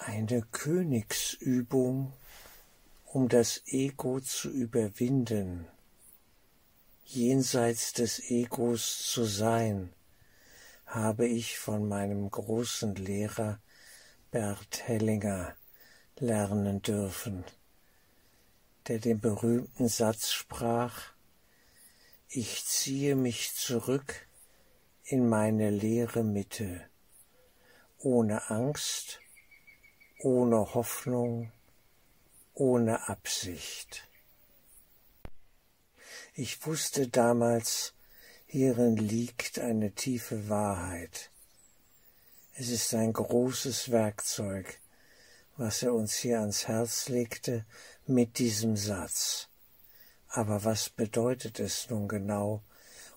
eine Königsübung, um das Ego zu überwinden, jenseits des Egos zu sein, habe ich von meinem großen Lehrer Bert Hellinger lernen dürfen, der den berühmten Satz sprach, ich ziehe mich zurück in meine leere Mitte, ohne Angst, ohne Hoffnung, ohne Absicht. Ich wusste damals, hierin liegt eine tiefe Wahrheit. Es ist ein großes Werkzeug, was er uns hier ans Herz legte mit diesem Satz. Aber was bedeutet es nun genau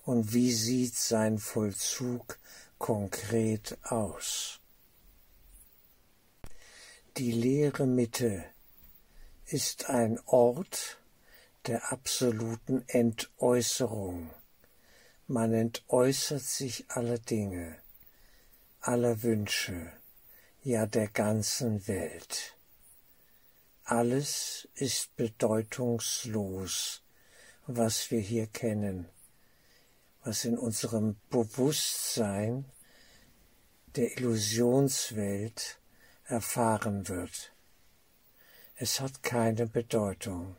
und wie sieht sein Vollzug konkret aus? Die leere Mitte ist ein Ort der absoluten Entäußerung. Man entäußert sich aller Dinge, aller Wünsche, ja der ganzen Welt. Alles ist bedeutungslos, was wir hier kennen, was in unserem Bewusstsein der Illusionswelt erfahren wird. Es hat keine Bedeutung.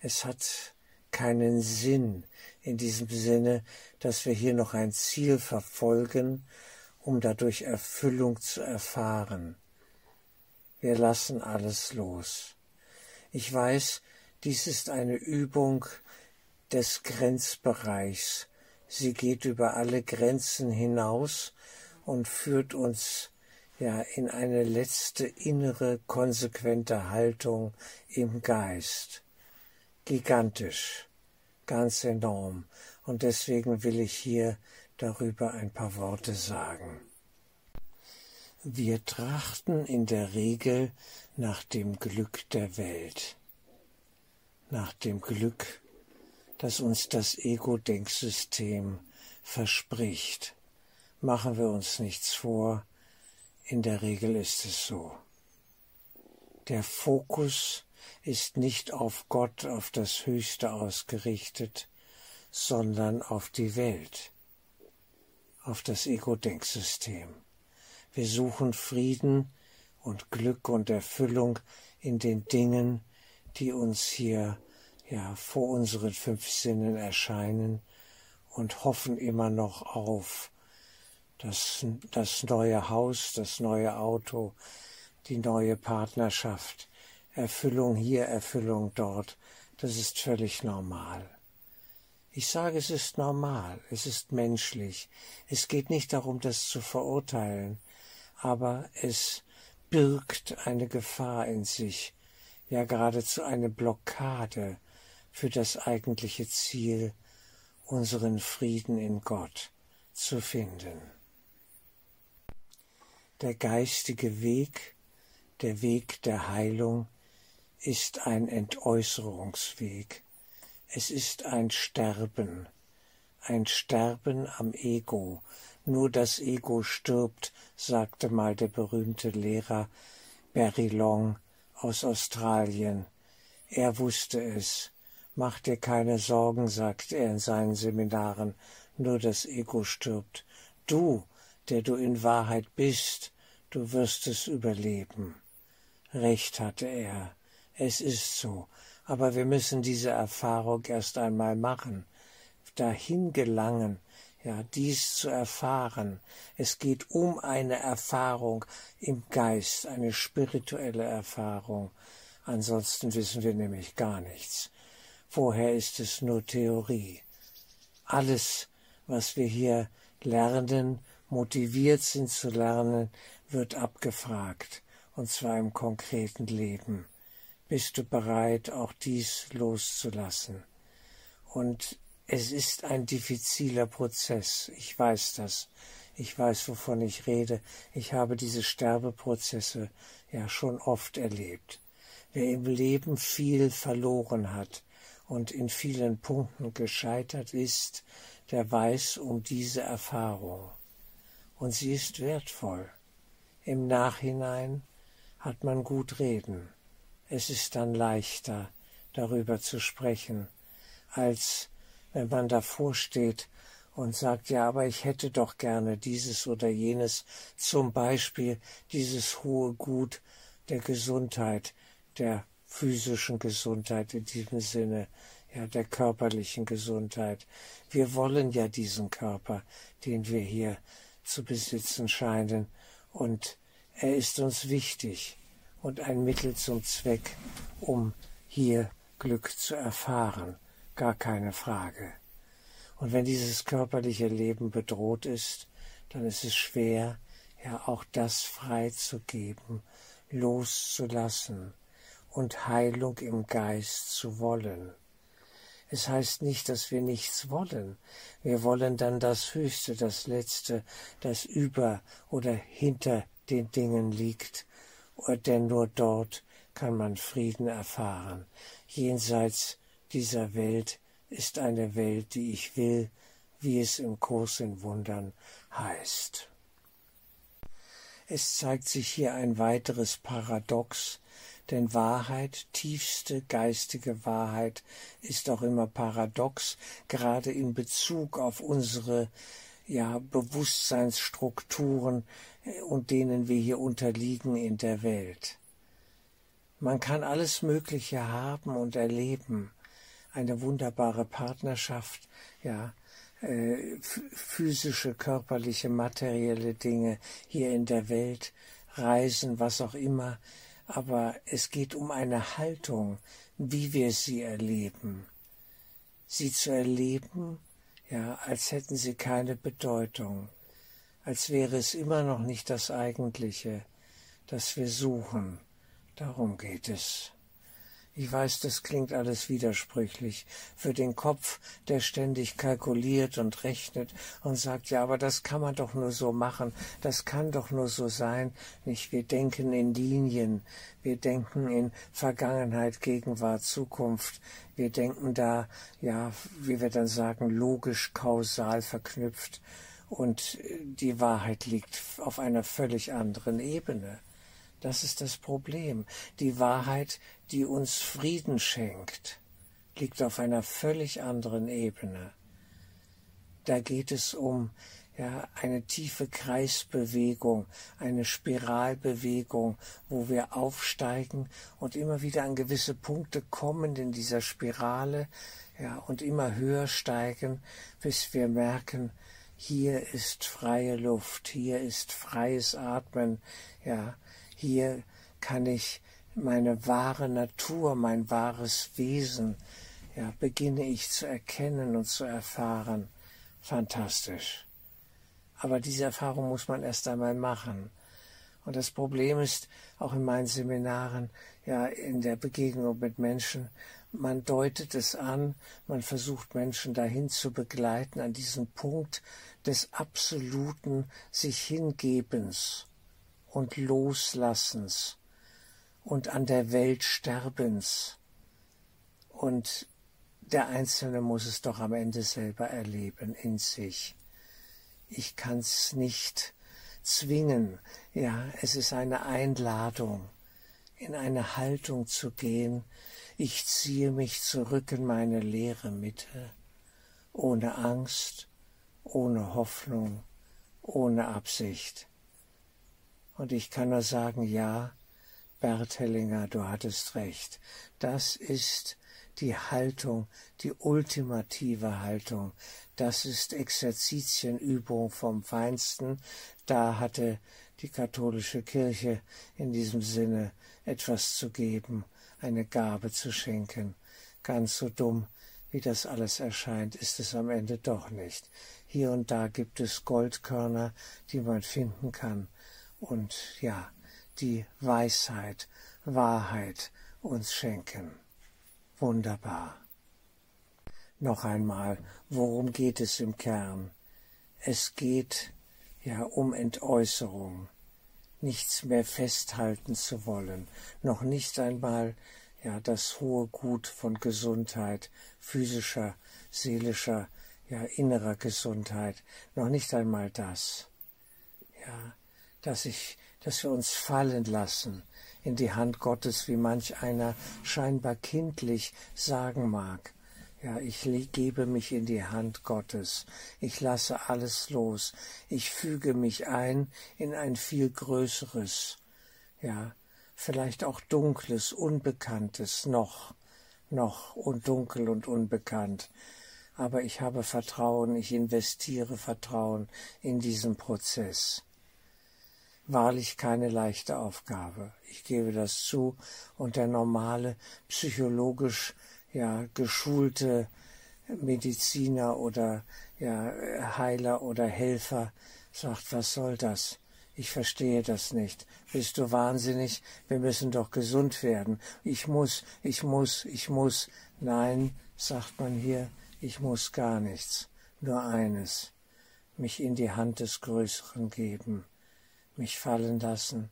Es hat keinen Sinn in diesem Sinne, dass wir hier noch ein Ziel verfolgen, um dadurch Erfüllung zu erfahren. Wir lassen alles los. Ich weiß, dies ist eine Übung des Grenzbereichs. Sie geht über alle Grenzen hinaus und führt uns ja in eine letzte innere konsequente Haltung im Geist. Gigantisch, ganz enorm. Und deswegen will ich hier darüber ein paar Worte sagen. Wir trachten in der Regel nach dem Glück der Welt, nach dem Glück, das uns das Ego-Denksystem verspricht. Machen wir uns nichts vor, in der Regel ist es so. Der Fokus ist nicht auf Gott, auf das Höchste ausgerichtet, sondern auf die Welt, auf das Ego-Denksystem. Wir suchen Frieden und Glück und Erfüllung in den Dingen, die uns hier ja vor unseren fünf Sinnen erscheinen und hoffen immer noch auf das, das neue Haus, das neue Auto, die neue Partnerschaft, Erfüllung hier, Erfüllung dort, das ist völlig normal. Ich sage, es ist normal, es ist menschlich. Es geht nicht darum, das zu verurteilen, aber es birgt eine Gefahr in sich, ja geradezu eine Blockade für das eigentliche Ziel, unseren Frieden in Gott zu finden der geistige Weg, der Weg der Heilung, ist ein Entäußerungsweg. Es ist ein Sterben, ein Sterben am Ego. Nur das Ego stirbt, sagte mal der berühmte Lehrer Barry Long aus Australien. Er wusste es. Mach dir keine Sorgen, sagt er in seinen Seminaren, nur das Ego stirbt. Du, der du in Wahrheit bist, du wirst es überleben. Recht hatte er, es ist so, aber wir müssen diese Erfahrung erst einmal machen, dahin gelangen, ja, dies zu erfahren. Es geht um eine Erfahrung im Geist, eine spirituelle Erfahrung. Ansonsten wissen wir nämlich gar nichts. Vorher ist es nur Theorie. Alles, was wir hier lernen, motiviert sind zu lernen, wird abgefragt, und zwar im konkreten Leben. Bist du bereit, auch dies loszulassen? Und es ist ein diffiziler Prozess, ich weiß das. Ich weiß, wovon ich rede. Ich habe diese Sterbeprozesse ja schon oft erlebt. Wer im Leben viel verloren hat und in vielen Punkten gescheitert ist, der weiß um diese Erfahrung. Und sie ist wertvoll. Im Nachhinein hat man gut reden. Es ist dann leichter, darüber zu sprechen, als wenn man davor steht und sagt, ja, aber ich hätte doch gerne dieses oder jenes, zum Beispiel dieses hohe Gut der Gesundheit, der physischen Gesundheit in diesem Sinne, ja, der körperlichen Gesundheit. Wir wollen ja diesen Körper, den wir hier zu besitzen scheinen, und er ist uns wichtig und ein Mittel zum Zweck, um hier Glück zu erfahren, gar keine Frage. Und wenn dieses körperliche Leben bedroht ist, dann ist es schwer, ja auch das freizugeben, loszulassen und Heilung im Geist zu wollen. Es heißt nicht, dass wir nichts wollen. Wir wollen dann das Höchste, das Letzte, das über oder hinter den Dingen liegt, denn nur dort kann man Frieden erfahren. Jenseits dieser Welt ist eine Welt, die ich will, wie es im Kurs in Wundern heißt. Es zeigt sich hier ein weiteres Paradox, denn Wahrheit, tiefste geistige Wahrheit, ist auch immer paradox, gerade in Bezug auf unsere ja, Bewusstseinsstrukturen äh, und denen wir hier unterliegen in der Welt. Man kann alles Mögliche haben und erleben, eine wunderbare Partnerschaft, ja, äh, physische, körperliche, materielle Dinge hier in der Welt, Reisen, was auch immer, aber es geht um eine Haltung, wie wir sie erleben. Sie zu erleben, ja, als hätten sie keine Bedeutung, als wäre es immer noch nicht das Eigentliche, das wir suchen. Darum geht es. Ich weiß, das klingt alles widersprüchlich. Für den Kopf, der ständig kalkuliert und rechnet und sagt, ja, aber das kann man doch nur so machen, das kann doch nur so sein. Nicht, wir denken in Linien, wir denken in Vergangenheit, Gegenwart, Zukunft. Wir denken da, ja, wie wir dann sagen, logisch, kausal verknüpft. Und die Wahrheit liegt auf einer völlig anderen Ebene. Das ist das Problem. Die Wahrheit, die uns Frieden schenkt, liegt auf einer völlig anderen Ebene. Da geht es um ja, eine tiefe Kreisbewegung, eine Spiralbewegung, wo wir aufsteigen und immer wieder an gewisse Punkte kommen in dieser Spirale, ja, und immer höher steigen, bis wir merken, hier ist freie Luft, hier ist freies Atmen, ja, hier kann ich meine wahre Natur, mein wahres Wesen, ja, beginne ich zu erkennen und zu erfahren. Fantastisch. Aber diese Erfahrung muss man erst einmal machen. Und das Problem ist, auch in meinen Seminaren, ja, in der Begegnung mit Menschen, man deutet es an, man versucht Menschen dahin zu begleiten, an diesen Punkt des absoluten sich Hingebens und Loslassens und an der Welt Sterbens. Und der Einzelne muss es doch am Ende selber erleben in sich. Ich kann's nicht zwingen. Ja, es ist eine Einladung, in eine Haltung zu gehen. Ich ziehe mich zurück in meine leere Mitte, ohne Angst, ohne Hoffnung, ohne Absicht. Und ich kann nur sagen, ja, Bert Hellinger, du hattest recht. Das ist die Haltung, die ultimative Haltung. Das ist Exerzitienübung vom Feinsten. Da hatte die katholische Kirche in diesem Sinne etwas zu geben, eine Gabe zu schenken. Ganz so dumm, wie das alles erscheint, ist es am Ende doch nicht. Hier und da gibt es Goldkörner, die man finden kann und ja, die Weisheit, Wahrheit uns schenken. Wunderbar. Noch einmal, worum geht es im Kern? Es geht ja um Entäußerung, nichts mehr festhalten zu wollen, noch nicht einmal ja das hohe Gut von Gesundheit, physischer, seelischer, ja innerer Gesundheit, noch nicht einmal das. Ja, dass ich, dass wir uns fallen lassen in die Hand Gottes, wie manch einer scheinbar kindlich sagen mag. Ja, ich gebe mich in die Hand Gottes. Ich lasse alles los. Ich füge mich ein in ein viel größeres, ja, vielleicht auch dunkles, unbekanntes noch, noch und dunkel und unbekannt. Aber ich habe Vertrauen, ich investiere Vertrauen in diesen Prozess. Wahrlich keine leichte Aufgabe. Ich gebe das zu und der normale psychologisch ja, geschulte Mediziner oder ja, Heiler oder Helfer sagt, was soll das? Ich verstehe das nicht. Bist du wahnsinnig? Wir müssen doch gesund werden. Ich muss, ich muss, ich muss. Nein, sagt man hier, ich muss gar nichts. Nur eines. Mich in die Hand des Größeren geben. Mich fallen lassen.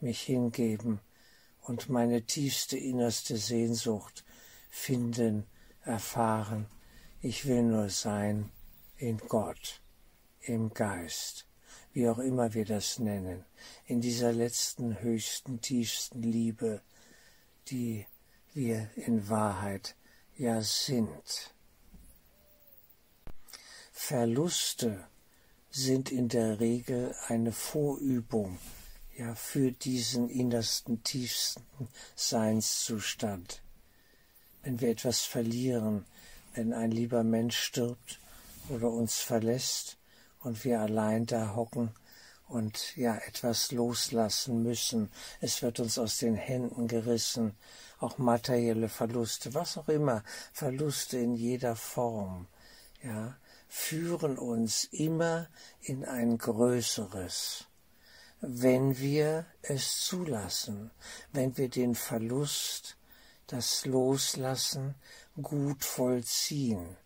Mich hingeben. Und meine tiefste innerste Sehnsucht finden, erfahren. Ich will nur sein in Gott, im Geist, wie auch immer wir das nennen, in dieser letzten, höchsten, tiefsten Liebe, die wir in Wahrheit ja sind. Verluste sind in der Regel eine Vorübung ja für diesen innersten tiefsten Seinszustand wenn wir etwas verlieren, wenn ein lieber Mensch stirbt oder uns verlässt und wir allein da hocken und ja etwas loslassen müssen. Es wird uns aus den Händen gerissen, auch materielle Verluste, was auch immer, Verluste in jeder Form, ja, führen uns immer in ein Größeres, wenn wir es zulassen, wenn wir den Verlust das Loslassen gut vollziehen.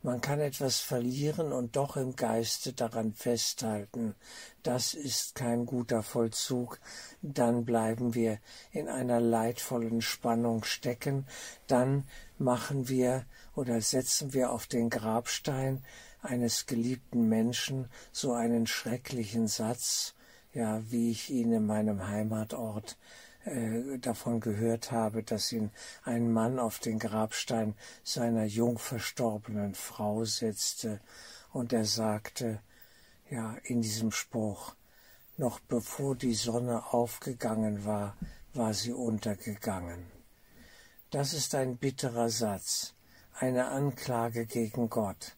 Man kann etwas verlieren und doch im Geiste daran festhalten. Das ist kein guter Vollzug. Dann bleiben wir in einer leidvollen Spannung stecken. Dann machen wir oder setzen wir auf den Grabstein eines geliebten Menschen so einen schrecklichen Satz, ja, wie ich ihn in meinem Heimatort äh, davon gehört habe, dass ihn ein Mann auf den Grabstein seiner jung verstorbenen Frau setzte, und er sagte, ja, in diesem Spruch, noch bevor die Sonne aufgegangen war, war sie untergegangen. Das ist ein bitterer Satz, eine Anklage gegen Gott.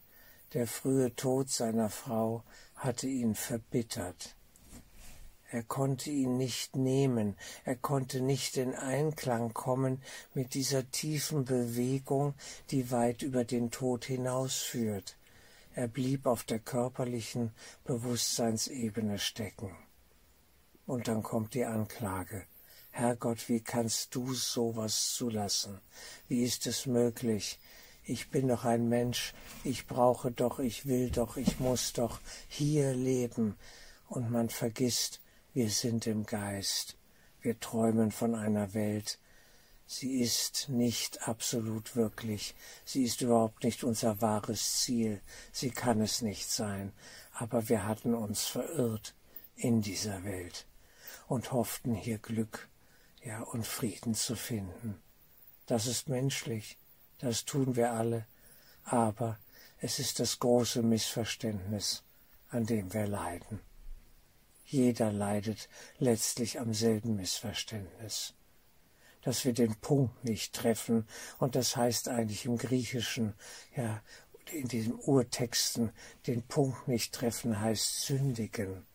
Der frühe Tod seiner Frau hatte ihn verbittert. Er konnte ihn nicht nehmen, er konnte nicht in Einklang kommen mit dieser tiefen Bewegung, die weit über den Tod hinausführt. Er blieb auf der körperlichen Bewusstseinsebene stecken. Und dann kommt die Anklage. Herrgott, wie kannst du sowas zulassen? Wie ist es möglich? Ich bin doch ein Mensch, ich brauche doch, ich will doch, ich muss doch hier leben. Und man vergisst, wir sind im Geist. Wir träumen von einer Welt. Sie ist nicht absolut wirklich. Sie ist überhaupt nicht unser wahres Ziel. Sie kann es nicht sein. Aber wir hatten uns verirrt in dieser Welt und hofften hier Glück, ja, und Frieden zu finden. Das ist menschlich. Das tun wir alle. Aber es ist das große Missverständnis, an dem wir leiden. Jeder leidet letztlich am selben Missverständnis. Dass wir den Punkt nicht treffen, und das heißt eigentlich im Griechischen, ja, in diesen Urtexten, den Punkt nicht treffen heißt sündigen.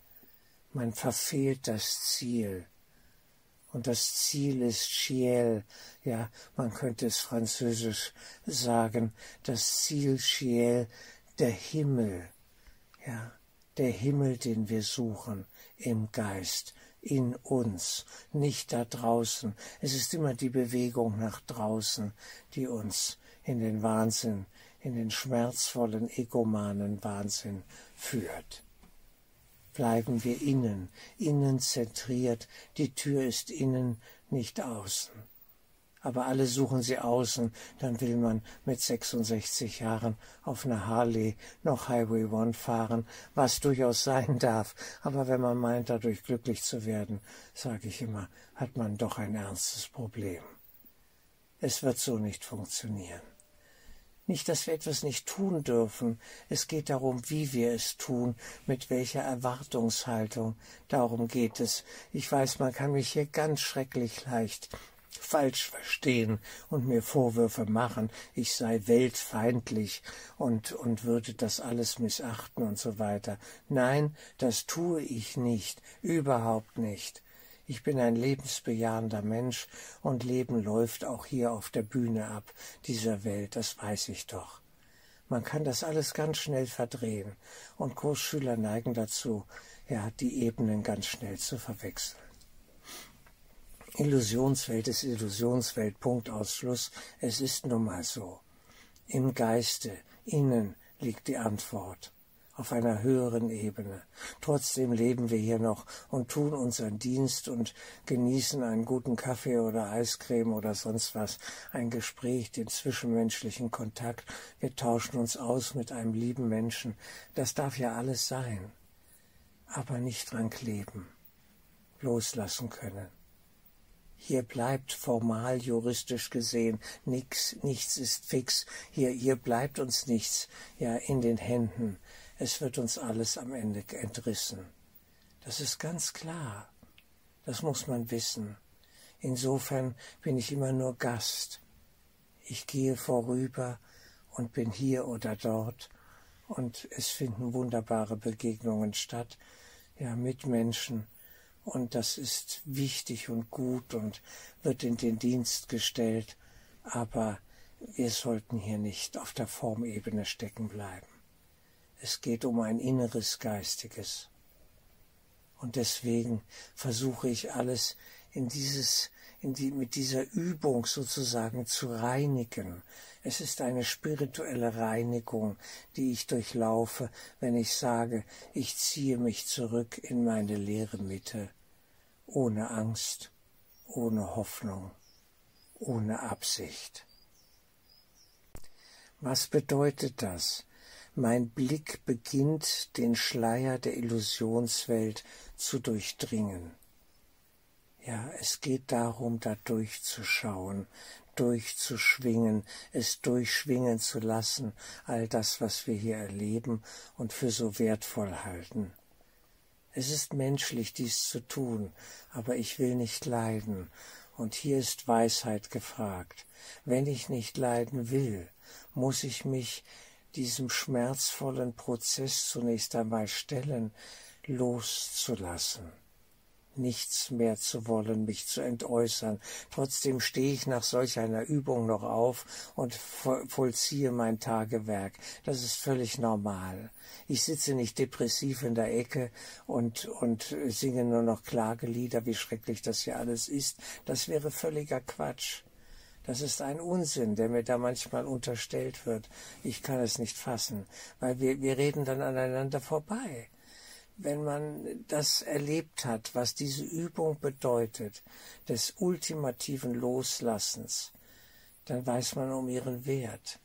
Man verfehlt das Ziel. Und das Ziel ist Ciel, ja, man könnte es französisch sagen, das Ziel Ciel, der Himmel, ja, der Himmel, den wir suchen, im Geist, in uns, nicht da draußen. Es ist immer die Bewegung nach draußen, die uns in den Wahnsinn, in den schmerzvollen, egomanen Wahnsinn führt. Bleiben wir innen, innen zentriert, die Tür ist innen, nicht außen. aber alle suchen sie außen, dann will man mit 66 Jahren auf einer Harley noch Highway One fahren, was durchaus sein darf, aber wenn man meint, dadurch glücklich zu werden, sage ich immer, hat man doch ein ernstes Problem. Es wird so nicht funktionieren. Nicht, dass wir etwas nicht tun dürfen. Es geht darum, wie wir es tun, mit welcher Erwartungshaltung. Darum geht es. Ich weiß, man kann mich hier ganz schrecklich leicht falsch verstehen und mir Vorwürfe machen, ich sei weltfeindlich und, und würde das alles missachten und so weiter. Nein, das tue ich nicht, überhaupt nicht. Ich bin ein lebensbejahender Mensch und Leben läuft auch hier auf der Bühne ab, dieser Welt, das weiß ich doch. Man kann das alles ganz schnell verdrehen und Kursschüler neigen dazu, ja, die Ebenen ganz schnell zu verwechseln. Illusionswelt ist Illusionswelt, Punkt Ausschluss. Es ist nun mal so. Im Geiste, innen liegt die Antwort auf einer höheren Ebene. Trotzdem leben wir hier noch und tun unseren Dienst und genießen einen guten Kaffee oder Eiscreme oder sonst was, ein Gespräch, den zwischenmenschlichen Kontakt. Wir tauschen uns aus mit einem lieben Menschen. Das darf ja alles sein. Aber nicht dran kleben, loslassen können. Hier bleibt formal juristisch gesehen nix, nichts ist fix. Hier, hier bleibt uns nichts, ja, in den Händen es wird uns alles am Ende entrissen. Das ist ganz klar. Das muss man wissen. Insofern bin ich immer nur Gast. Ich gehe vorüber und bin hier oder dort und es finden wunderbare Begegnungen statt, ja, mit Menschen und das ist wichtig und gut und wird in den Dienst gestellt, aber wir sollten hier nicht auf der Formebene stecken bleiben. Es geht um ein inneres Geistiges. Und deswegen versuche ich alles in dieses, in die, mit dieser Übung sozusagen zu reinigen. Es ist eine spirituelle Reinigung, die ich durchlaufe, wenn ich sage, ich ziehe mich zurück in meine leere Mitte, ohne Angst, ohne Hoffnung, ohne Absicht. Was bedeutet das? Mein Blick beginnt, den Schleier der Illusionswelt zu durchdringen. Ja, es geht darum, da durchzuschauen, durchzuschwingen, es durchschwingen zu lassen, all das, was wir hier erleben und für so wertvoll halten. Es ist menschlich, dies zu tun, aber ich will nicht leiden, und hier ist Weisheit gefragt. Wenn ich nicht leiden will, muss ich mich diesem schmerzvollen Prozess zunächst einmal stellen, loszulassen, nichts mehr zu wollen, mich zu entäußern. Trotzdem stehe ich nach solch einer Übung noch auf und vollziehe mein Tagewerk. Das ist völlig normal. Ich sitze nicht depressiv in der Ecke und, und singe nur noch Klagelieder, wie schrecklich das hier alles ist. Das wäre völliger Quatsch. Das ist ein Unsinn, der mir da manchmal unterstellt wird. Ich kann es nicht fassen, weil wir, wir reden dann aneinander vorbei. Wenn man das erlebt hat, was diese Übung bedeutet, des ultimativen Loslassens, dann weiß man um ihren Wert,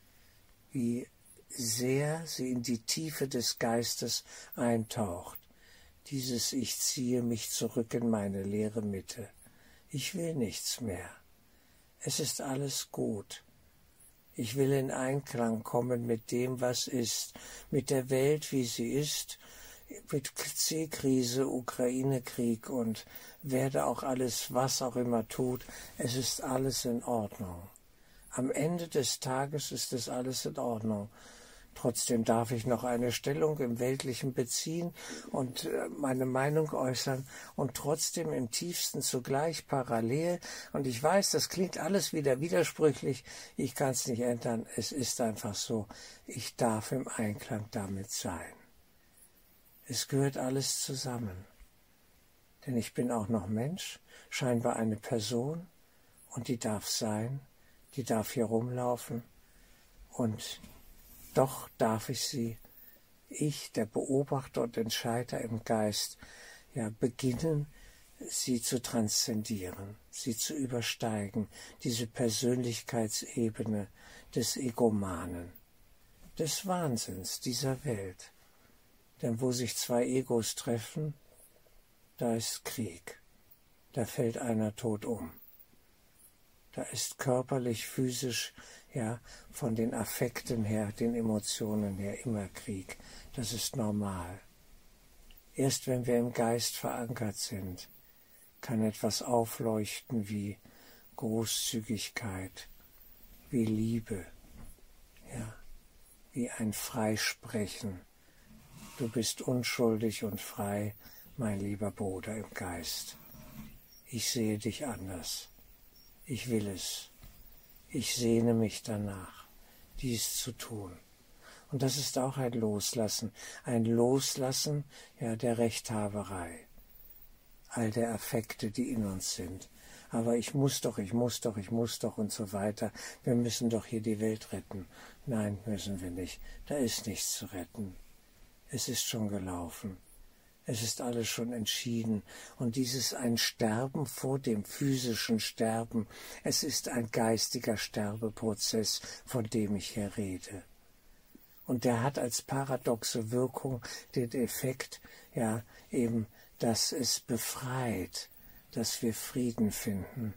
wie sehr sie in die Tiefe des Geistes eintaucht. Dieses Ich ziehe mich zurück in meine leere Mitte. Ich will nichts mehr. Es ist alles gut. Ich will in Einklang kommen mit dem, was ist, mit der Welt, wie sie ist, mit C-Krise, Ukraine-Krieg und werde auch alles, was auch immer tut, es ist alles in Ordnung. Am Ende des Tages ist es alles in Ordnung. Trotzdem darf ich noch eine Stellung im Weltlichen beziehen und äh, meine Meinung äußern und trotzdem im tiefsten zugleich parallel. Und ich weiß, das klingt alles wieder widersprüchlich. Ich kann es nicht ändern. Es ist einfach so. Ich darf im Einklang damit sein. Es gehört alles zusammen. Denn ich bin auch noch Mensch, scheinbar eine Person, und die darf sein, die darf hier rumlaufen, und doch darf ich sie, ich, der Beobachter und Entscheider im Geist, ja beginnen, sie zu transzendieren, sie zu übersteigen, diese Persönlichkeitsebene des Egomanen, des Wahnsinns dieser Welt. Denn wo sich zwei Egos treffen, da ist Krieg, da fällt einer tot um. Da ist körperlich, physisch, ja, von den Affekten her, den Emotionen her immer Krieg. Das ist normal. Erst wenn wir im Geist verankert sind, kann etwas aufleuchten wie Großzügigkeit, wie Liebe, ja, wie ein Freisprechen. Du bist unschuldig und frei, mein lieber Bruder im Geist. Ich sehe dich anders. Ich will es. Ich sehne mich danach, dies zu tun. Und das ist auch ein Loslassen, ein Loslassen ja der Rechthaberei, all der Affekte, die in uns sind. Aber ich muss doch, ich muss doch, ich muss doch und so weiter. Wir müssen doch hier die Welt retten. Nein, müssen wir nicht. Da ist nichts zu retten. Es ist schon gelaufen. Es ist alles schon entschieden. Und dieses ein Sterben vor dem physischen Sterben, es ist ein geistiger Sterbeprozess, von dem ich hier rede. Und der hat als paradoxe Wirkung den Effekt, ja, eben, dass es befreit, dass wir Frieden finden,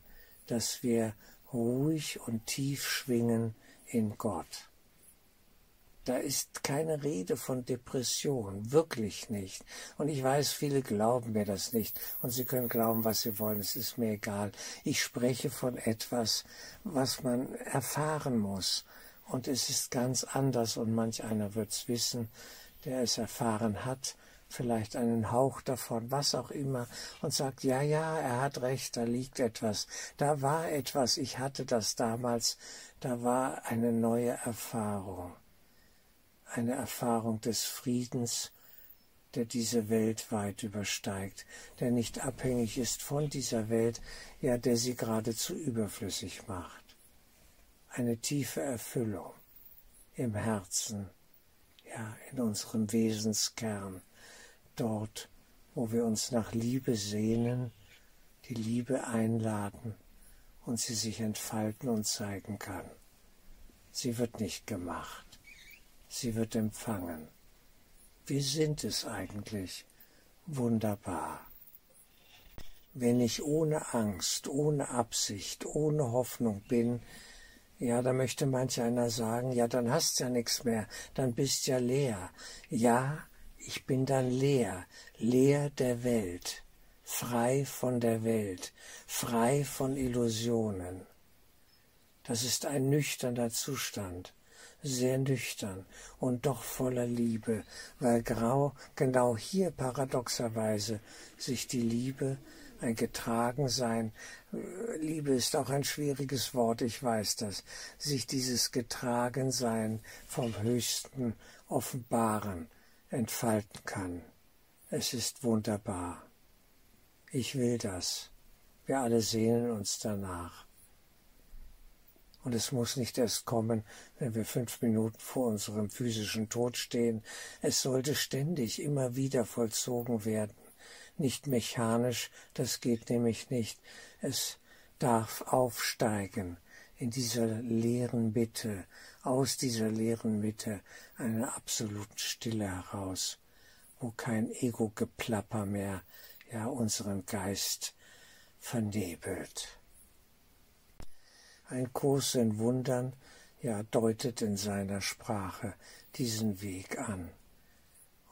dass wir ruhig und tief schwingen in Gott. Da ist keine Rede von Depression, wirklich nicht. Und ich weiß, viele glauben mir das nicht. Und sie können glauben, was sie wollen, es ist mir egal. Ich spreche von etwas, was man erfahren muss. Und es ist ganz anders und manch einer wird's wissen, der es erfahren hat, vielleicht einen Hauch davon, was auch immer, und sagt, ja, ja, er hat recht, da liegt etwas, da war etwas, ich hatte das damals, da war eine neue Erfahrung, eine Erfahrung des Friedens, der diese Welt weit übersteigt, der nicht abhängig ist von dieser Welt, ja, der sie geradezu überflüssig macht eine tiefe Erfüllung im Herzen, ja, in unserem Wesenskern, dort, wo wir uns nach Liebe sehnen, die Liebe einladen und sie sich entfalten und zeigen kann. Sie wird nicht gemacht, sie wird empfangen. Wie sind es eigentlich? Wunderbar. Wenn ich ohne Angst, ohne Absicht, ohne Hoffnung bin, ja, da möchte manch einer sagen, ja, dann hast ja nichts mehr, dann bist ja leer. Ja, ich bin dann leer, leer der Welt, frei von der Welt, frei von Illusionen. Das ist ein nüchterner Zustand, sehr nüchtern und doch voller Liebe, weil grau, genau hier paradoxerweise sich die Liebe ein Getragensein. Liebe ist auch ein schwieriges Wort, ich weiß das. Sich dieses Getragensein vom Höchsten offenbaren, entfalten kann. Es ist wunderbar. Ich will das. Wir alle sehnen uns danach. Und es muss nicht erst kommen, wenn wir fünf Minuten vor unserem physischen Tod stehen. Es sollte ständig immer wieder vollzogen werden nicht mechanisch, das geht nämlich nicht. Es darf aufsteigen in dieser leeren Mitte, aus dieser leeren Mitte eine absolute Stille heraus, wo kein Ego-Geplapper mehr ja unseren Geist vernebelt. Ein Kurs in Wundern ja deutet in seiner Sprache diesen Weg an.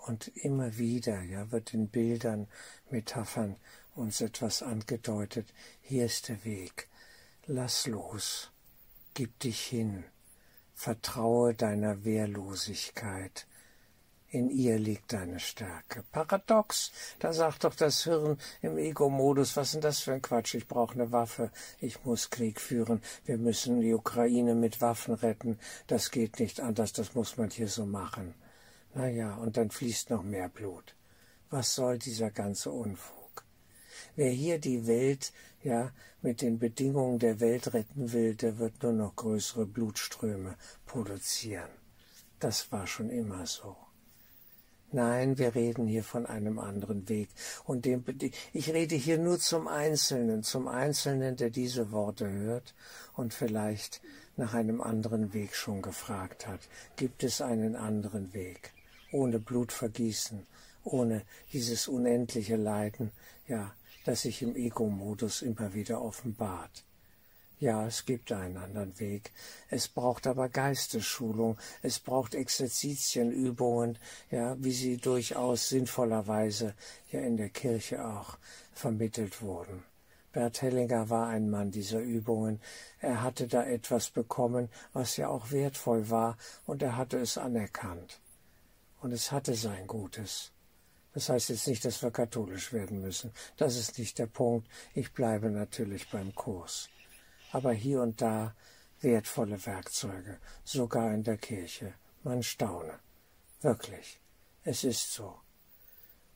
Und immer wieder ja, wird in Bildern, Metaphern uns etwas angedeutet. Hier ist der Weg. Lass los. Gib dich hin. Vertraue deiner Wehrlosigkeit. In ihr liegt deine Stärke. Paradox, da sagt doch das Hirn im Ego-Modus, was ist denn das für ein Quatsch? Ich brauche eine Waffe, ich muss Krieg führen, wir müssen die Ukraine mit Waffen retten, das geht nicht anders, das muss man hier so machen. Na ja, und dann fließt noch mehr Blut. Was soll dieser ganze Unfug? Wer hier die Welt, ja, mit den Bedingungen der Welt retten will, der wird nur noch größere Blutströme produzieren. Das war schon immer so. Nein, wir reden hier von einem anderen Weg. Und dem, ich rede hier nur zum Einzelnen, zum Einzelnen, der diese Worte hört und vielleicht nach einem anderen Weg schon gefragt hat. Gibt es einen anderen Weg? Ohne Blutvergießen, ohne dieses unendliche Leiden, ja, das sich im Ego-Modus immer wieder offenbart. Ja, es gibt einen anderen Weg. Es braucht aber Geistesschulung, es braucht Exerzitienübungen, ja, wie sie durchaus sinnvollerweise ja in der Kirche auch vermittelt wurden. Bert Hellinger war ein Mann dieser Übungen. Er hatte da etwas bekommen, was ja auch wertvoll war, und er hatte es anerkannt. Und es hatte sein Gutes. Das heißt jetzt nicht, dass wir katholisch werden müssen. Das ist nicht der Punkt. Ich bleibe natürlich beim Kurs aber hier und da wertvolle Werkzeuge, sogar in der Kirche. Man staune. Wirklich. Es ist so.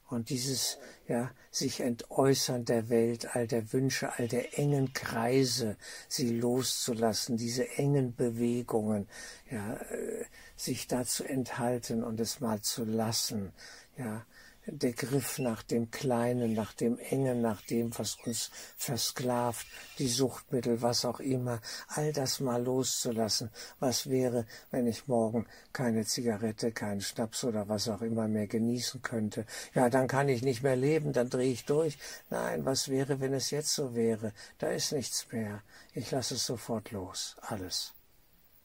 Und dieses, ja, sich entäußern der Welt, all der Wünsche, all der engen Kreise, sie loszulassen, diese engen Bewegungen, ja, äh, sich da zu enthalten und es mal zu lassen, ja, der Griff nach dem Kleinen, nach dem Engen, nach dem, was uns versklavt, die Suchtmittel, was auch immer, all das mal loszulassen. Was wäre, wenn ich morgen keine Zigarette, keinen Schnaps oder was auch immer mehr genießen könnte? Ja, dann kann ich nicht mehr leben, dann drehe ich durch. Nein, was wäre, wenn es jetzt so wäre? Da ist nichts mehr. Ich lasse es sofort los. Alles.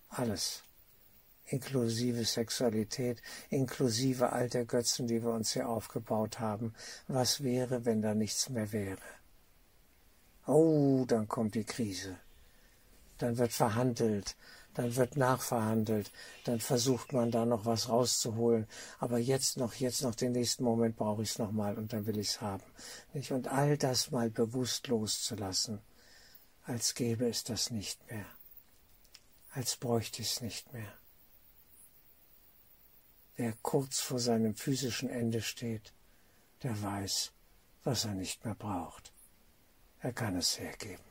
Alles inklusive Sexualität, inklusive all der Götzen, die wir uns hier aufgebaut haben. Was wäre, wenn da nichts mehr wäre? Oh, dann kommt die Krise. Dann wird verhandelt, dann wird nachverhandelt, dann versucht man da noch was rauszuholen. Aber jetzt noch, jetzt noch den nächsten Moment brauche ich es nochmal und dann will ich es haben. Nicht? Und all das mal bewusst loszulassen, als gäbe es das nicht mehr, als bräuchte ich es nicht mehr. Wer kurz vor seinem physischen Ende steht, der weiß, was er nicht mehr braucht. Er kann es hergeben.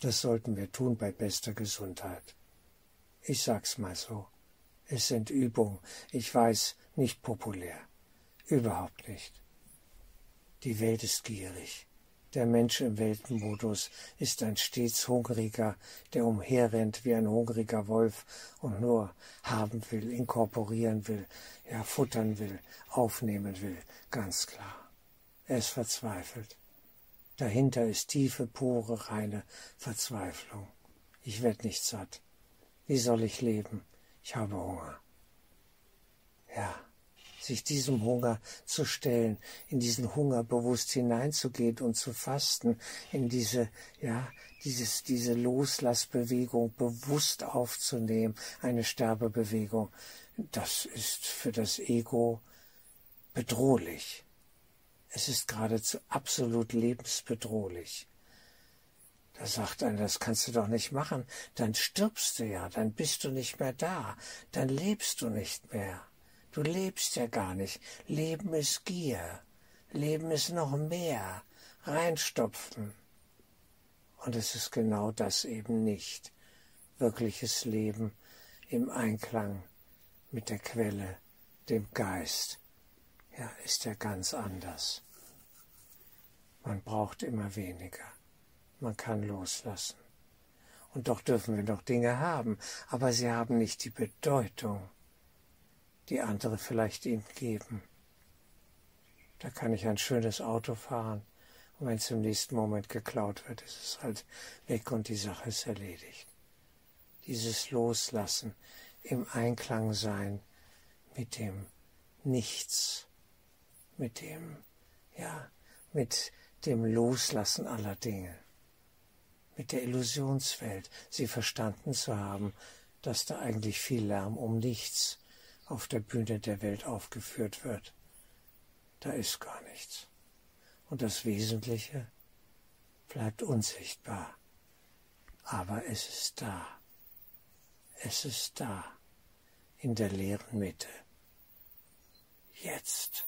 Das sollten wir tun bei bester Gesundheit. Ich sag's mal so. Es sind Übungen, ich weiß, nicht populär. Überhaupt nicht. Die Welt ist gierig. Der Mensch im Weltmodus ist ein stets Hungriger, der umherrennt wie ein hungriger Wolf und nur haben will, inkorporieren will, ja futtern will, aufnehmen will, ganz klar. Er ist verzweifelt. Dahinter ist tiefe, pure, reine Verzweiflung. Ich werd nicht satt. Wie soll ich leben? Ich habe Hunger. Sich diesem Hunger zu stellen, in diesen Hunger bewusst hineinzugehen und zu fasten, in diese, ja, dieses, diese Loslassbewegung bewusst aufzunehmen, eine Sterbebewegung, das ist für das Ego bedrohlich. Es ist geradezu absolut lebensbedrohlich. Da sagt einer, das kannst du doch nicht machen, dann stirbst du ja, dann bist du nicht mehr da, dann lebst du nicht mehr. Du lebst ja gar nicht. Leben ist Gier. Leben ist noch mehr. Reinstopfen. Und es ist genau das eben nicht. Wirkliches Leben im Einklang mit der Quelle, dem Geist, ja, ist ja ganz anders. Man braucht immer weniger. Man kann loslassen. Und doch dürfen wir noch Dinge haben, aber sie haben nicht die Bedeutung, die andere vielleicht ihm geben. Da kann ich ein schönes Auto fahren und wenn es im nächsten Moment geklaut wird, ist es halt weg und die Sache ist erledigt. Dieses Loslassen, im Einklang sein mit dem Nichts, mit dem, ja, mit dem Loslassen aller Dinge, mit der Illusionswelt, sie verstanden zu haben, dass da eigentlich viel Lärm um nichts auf der Bühne der Welt aufgeführt wird. Da ist gar nichts. Und das Wesentliche bleibt unsichtbar. Aber es ist da. Es ist da. In der leeren Mitte. Jetzt.